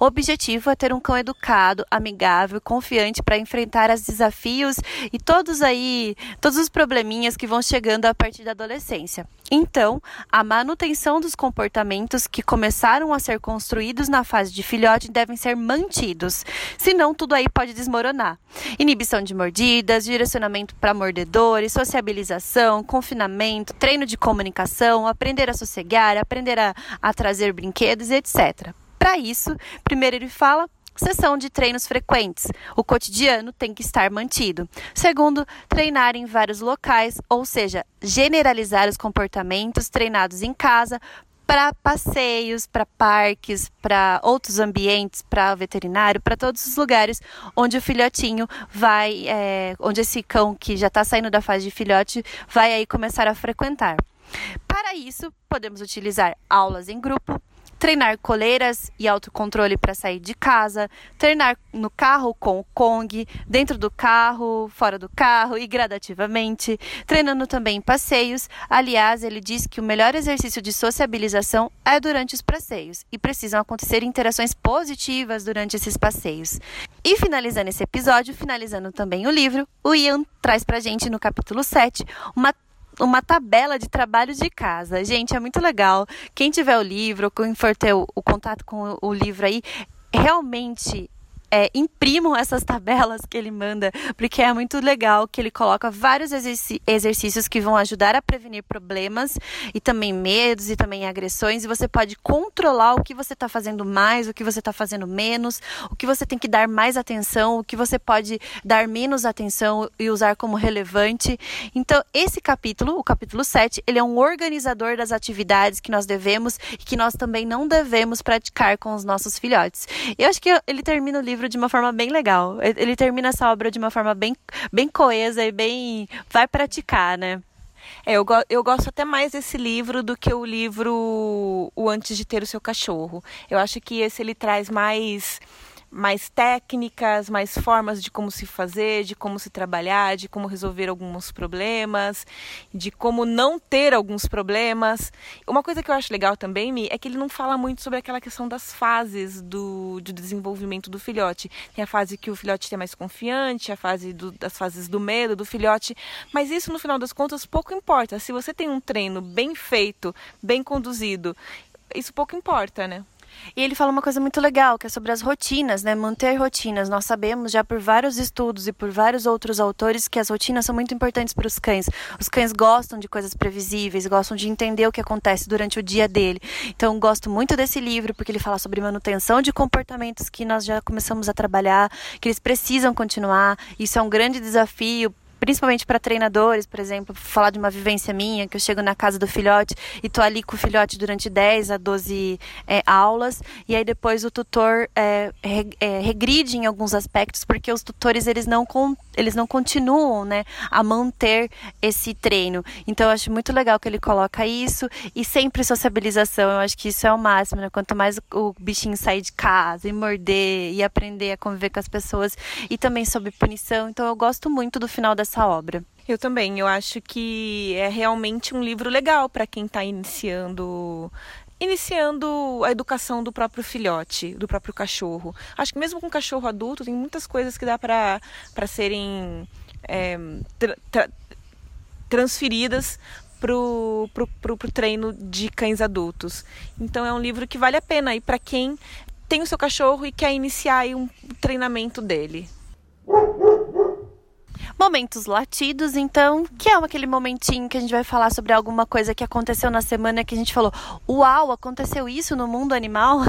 [SPEAKER 2] O objetivo é ter um cão educado, amigável, confiante para enfrentar os desafios e todos aí, todos os probleminhas que vão chegando a partir da adolescência adolescência. Então, a manutenção dos comportamentos que começaram a ser construídos na fase de filhote devem ser mantidos, senão tudo aí pode desmoronar. Inibição de mordidas, direcionamento para mordedores, sociabilização, confinamento, treino de comunicação, aprender a sossegar, aprender a, a trazer brinquedos, etc. Para isso, primeiro ele fala Sessão de treinos frequentes. O cotidiano tem que estar mantido. Segundo, treinar em vários locais, ou seja, generalizar os comportamentos treinados em casa para passeios, para parques, para outros ambientes, para veterinário, para todos os lugares onde o filhotinho vai, é, onde esse cão que já está saindo da fase de filhote vai aí começar a frequentar. Para isso, podemos utilizar aulas em grupo, treinar coleiras e autocontrole para sair de casa, treinar no carro com o Kong, dentro do carro, fora do carro e gradativamente, treinando também passeios. Aliás, ele diz que o melhor exercício de sociabilização é durante os passeios e precisam acontecer interações positivas durante esses passeios. E finalizando esse episódio, finalizando também o livro, o Ian traz pra gente no capítulo 7 uma uma tabela de trabalho de casa. Gente, é muito legal. Quem tiver o livro, quem for ter o, o contato com o, o livro aí, realmente é, imprimam essas tabelas que ele manda, porque é muito legal que ele coloca vários exercícios que vão ajudar a prevenir problemas e também medos e também agressões. E você pode controlar o que você está fazendo mais, o que você está fazendo menos, o que você tem que dar mais atenção, o que você pode dar menos atenção e usar como relevante. Então, esse capítulo, o capítulo 7, ele é um organizador das atividades que nós devemos e que nós também não devemos praticar com os nossos filhotes. Eu acho que ele termina o livro livro de uma forma bem legal. Ele termina essa obra de uma forma bem, bem coesa e bem. vai praticar, né?
[SPEAKER 1] É, eu, eu gosto até mais desse livro do que o livro O Antes de Ter o Seu Cachorro. Eu acho que esse ele traz mais mais técnicas, mais formas de como se fazer, de como se trabalhar, de como resolver alguns problemas, de como não ter alguns problemas. Uma coisa que eu acho legal também, Mi, é que ele não fala muito sobre aquela questão das fases do, do desenvolvimento do filhote. Tem a fase que o filhote é mais confiante, a fase do, das fases do medo do filhote, mas isso no final das contas pouco importa. Se você tem um treino bem feito, bem conduzido, isso pouco importa, né?
[SPEAKER 2] E ele fala uma coisa muito legal, que é sobre as rotinas, né? Manter rotinas. Nós sabemos já por vários estudos e por vários outros autores que as rotinas são muito importantes para os cães. Os cães gostam de coisas previsíveis, gostam de entender o que acontece durante o dia dele. Então, gosto muito desse livro porque ele fala sobre manutenção de comportamentos que nós já começamos a trabalhar, que eles precisam continuar. Isso é um grande desafio principalmente para treinadores, por exemplo, falar de uma vivência minha, que eu chego na casa do filhote e tô ali com o filhote durante 10 a 12 é, aulas, e aí depois o tutor é, é, regride em alguns aspectos, porque os tutores eles não, eles não continuam né, a manter esse treino. Então eu acho muito legal que ele coloca isso e sempre sociabilização. Eu acho que isso é o máximo, né? Quanto mais o bichinho sair de casa e morder e aprender a conviver com as pessoas e também sobre punição. Então eu gosto muito do final dessa obra.
[SPEAKER 1] Eu também, eu acho que é realmente um livro legal para quem está iniciando iniciando a educação do próprio filhote, do próprio cachorro. Acho que mesmo com cachorro adulto tem muitas coisas que dá para serem é, tra tra transferidas pro, pro, pro, pro, treino de cães adultos. Então é um livro que vale a pena e para quem tem o seu cachorro e quer iniciar um treinamento dele.
[SPEAKER 2] Momentos latidos, então, que é aquele momentinho que a gente vai falar sobre alguma coisa que aconteceu na semana que a gente falou: Uau, aconteceu isso no mundo animal?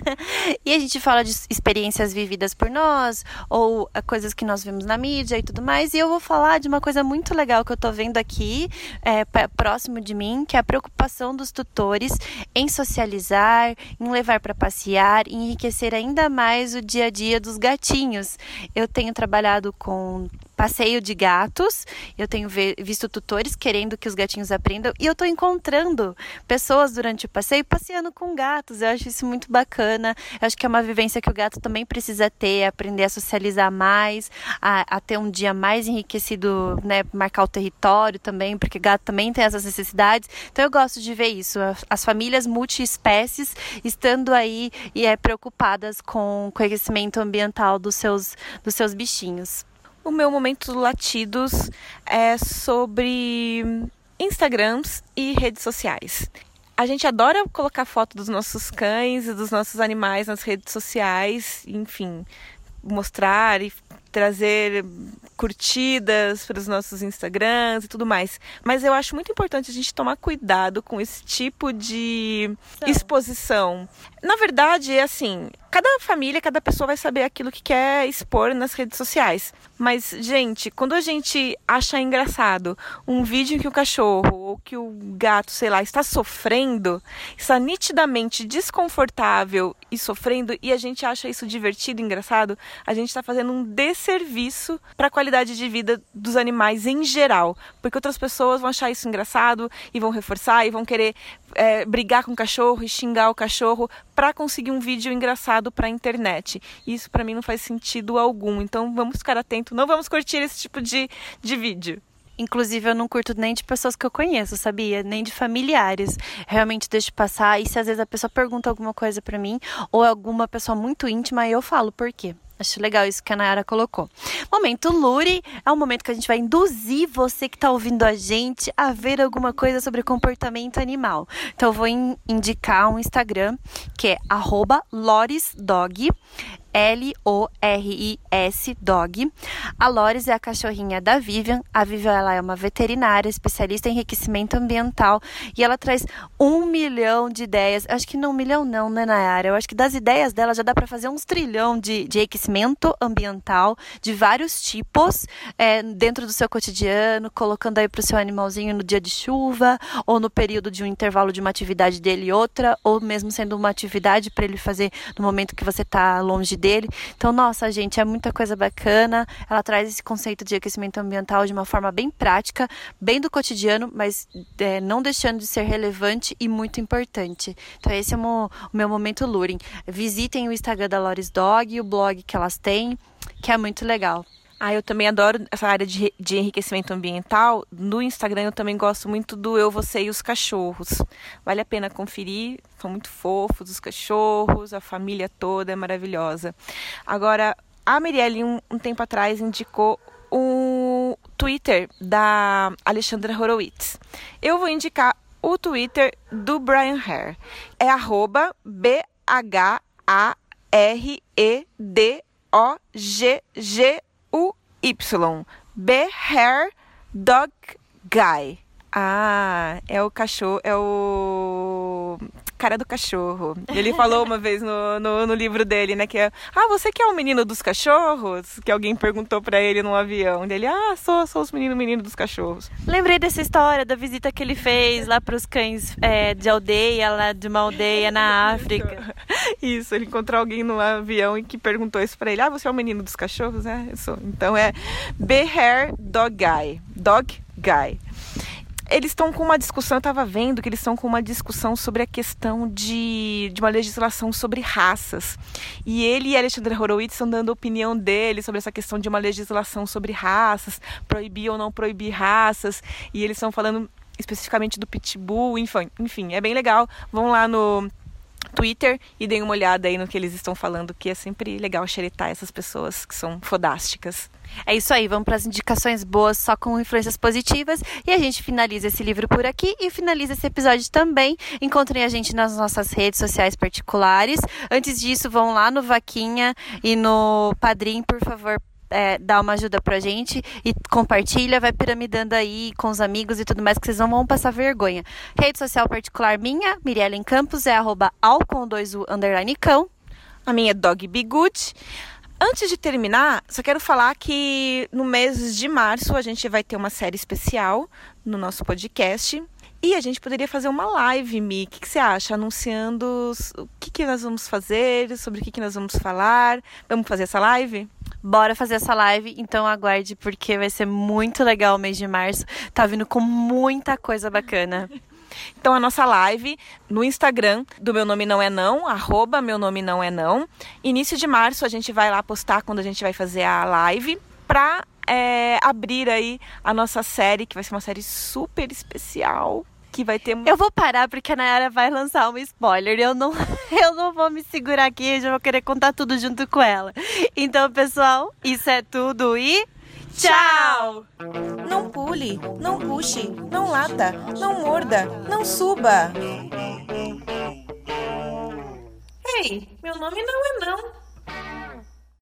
[SPEAKER 2] e a gente fala de experiências vividas por nós, ou eh, coisas que nós vimos na mídia e tudo mais. E eu vou falar de uma coisa muito legal que eu tô vendo aqui, é, próximo de mim, que é a preocupação dos tutores em socializar, em levar para passear, enriquecer ainda mais o dia a dia dos gatinhos. Eu tenho trabalhado com passeio de gatos. Eu tenho visto tutores querendo que os gatinhos aprendam e eu estou encontrando pessoas durante o passeio passeando com gatos. Eu acho isso muito bacana. Eu acho que é uma vivência que o gato também precisa ter, aprender a socializar mais, a, a ter um dia mais enriquecido, né, marcar o território também, porque gato também tem essas necessidades. Então eu gosto de ver isso, as famílias multiespécies estando aí e é preocupadas com o conhecimento ambiental dos seus dos seus bichinhos.
[SPEAKER 1] O meu momento latidos é sobre Instagrams e redes sociais. A gente adora colocar foto dos nossos cães e dos nossos animais nas redes sociais, enfim, mostrar e trazer curtidas para os nossos Instagrams e tudo mais. Mas eu acho muito importante a gente tomar cuidado com esse tipo de exposição. Na verdade, é assim, cada família, cada pessoa vai saber aquilo que quer expor nas redes sociais. Mas, gente, quando a gente acha engraçado um vídeo em que o cachorro ou que o gato, sei lá, está sofrendo, está nitidamente desconfortável e sofrendo, e a gente acha isso divertido e engraçado, a gente está fazendo um desserviço para a qualidade de vida dos animais em geral. Porque outras pessoas vão achar isso engraçado e vão reforçar e vão querer é, brigar com o cachorro e xingar o cachorro para conseguir um vídeo engraçado para a internet. Isso para mim não faz sentido algum. Então vamos ficar atento, não vamos curtir esse tipo de, de vídeo.
[SPEAKER 2] Inclusive, eu não curto nem de pessoas que eu conheço, sabia? Nem de familiares. Realmente deixo passar. E se às vezes a pessoa pergunta alguma coisa para mim, ou alguma pessoa muito íntima, eu falo por quê. Acho legal isso que a Nayara colocou. Momento Luri é um momento que a gente vai induzir você que está ouvindo a gente a ver alguma coisa sobre comportamento animal. Então eu vou indicar um Instagram que é lorisdog. L-O-R-I-S, dog. A Loris é a cachorrinha da Vivian. A Vivian ela é uma veterinária, especialista em enriquecimento ambiental. E ela traz um milhão de ideias. Acho que não um milhão não, né, Nayara? Eu acho que das ideias dela já dá para fazer uns trilhão de, de enriquecimento ambiental de vários tipos é, dentro do seu cotidiano, colocando aí para o seu animalzinho no dia de chuva, ou no período de um intervalo de uma atividade dele e outra, ou mesmo sendo uma atividade para ele fazer no momento que você está longe dele. Então, nossa, gente, é muita coisa bacana. Ela traz esse conceito de aquecimento ambiental de uma forma bem prática, bem do cotidiano, mas é, não deixando de ser relevante e muito importante. Então, esse é o meu momento Luring. Visitem o Instagram da Loris Dog, o blog que elas têm, que é muito legal.
[SPEAKER 1] Ah, eu também adoro essa área de, de enriquecimento ambiental. No Instagram eu também gosto muito do Eu, Você e os Cachorros. Vale a pena conferir, são muito fofos os cachorros, a família toda é maravilhosa. Agora, a Mirielle, um, um tempo atrás, indicou o Twitter da Alexandra Horowitz. Eu vou indicar o Twitter do Brian Hare. É arroba B-H-A-R-E-D-O-G-G Y. B Hair Dog Guy. Ah, é o cachorro, é o cara do cachorro. Ele falou uma vez no, no, no, livro dele, né? Que é, ah, você que é o menino dos cachorros? Que alguém perguntou para ele no avião. Ele, ah, sou, sou os meninos, menino dos cachorros.
[SPEAKER 2] Lembrei dessa história da visita que ele fez lá para os cães é, de aldeia, lá de uma aldeia na África.
[SPEAKER 1] Isso, ele encontrou alguém no avião e que perguntou isso para ele. Ah, você é o menino dos cachorros? É, eu sou. Então é Bear Dog Guy. Dog Guy eles estão com uma discussão, eu estava vendo que eles estão com uma discussão sobre a questão de, de uma legislação sobre raças. E ele e Alexandre Horowitz estão dando a opinião dele sobre essa questão de uma legislação sobre raças, proibir ou não proibir raças. E eles estão falando especificamente do pitbull, enfim, enfim, é bem legal. Vão lá no Twitter e deem uma olhada aí no que eles estão falando, que é sempre legal xeretar essas pessoas que são fodásticas.
[SPEAKER 2] É isso aí, vamos para as indicações boas só com influências positivas e a gente finaliza esse livro por aqui e finaliza esse episódio também. Encontrem a gente nas nossas redes sociais particulares. Antes disso, vão lá no Vaquinha e no Padrim, por favor, é, dá uma ajuda pra gente e compartilha, vai piramidando aí com os amigos e tudo mais, que vocês não vão passar vergonha. Rede social particular minha, Miriellen Campos, é arroba com 2u underline cão.
[SPEAKER 1] A minha é Dog Be Good. Antes de terminar, só quero falar que no mês de março a gente vai ter uma série especial no nosso podcast. E a gente poderia fazer uma live, Mi. O que, que você acha? Anunciando o que, que nós vamos fazer, sobre o que, que nós vamos falar. Vamos fazer essa live?
[SPEAKER 2] Bora fazer essa live, então aguarde, porque vai ser muito legal o mês de março. Tá vindo com muita coisa bacana.
[SPEAKER 1] Então a nossa live no Instagram do Meu Nome Não É Não, arroba Meu Nome Não É Não. Início de março a gente vai lá postar quando a gente vai fazer a live pra é, abrir aí a nossa série, que vai ser uma série super especial que vai ter.
[SPEAKER 2] Eu vou parar porque a Nayara vai lançar um spoiler. Eu não, eu não vou me segurar aqui, eu já vou querer contar tudo junto com ela. Então, pessoal, isso é tudo e. Tchau!
[SPEAKER 1] Não pule, não puxe, não lata, não morda, não suba. Ei, meu nome não é não.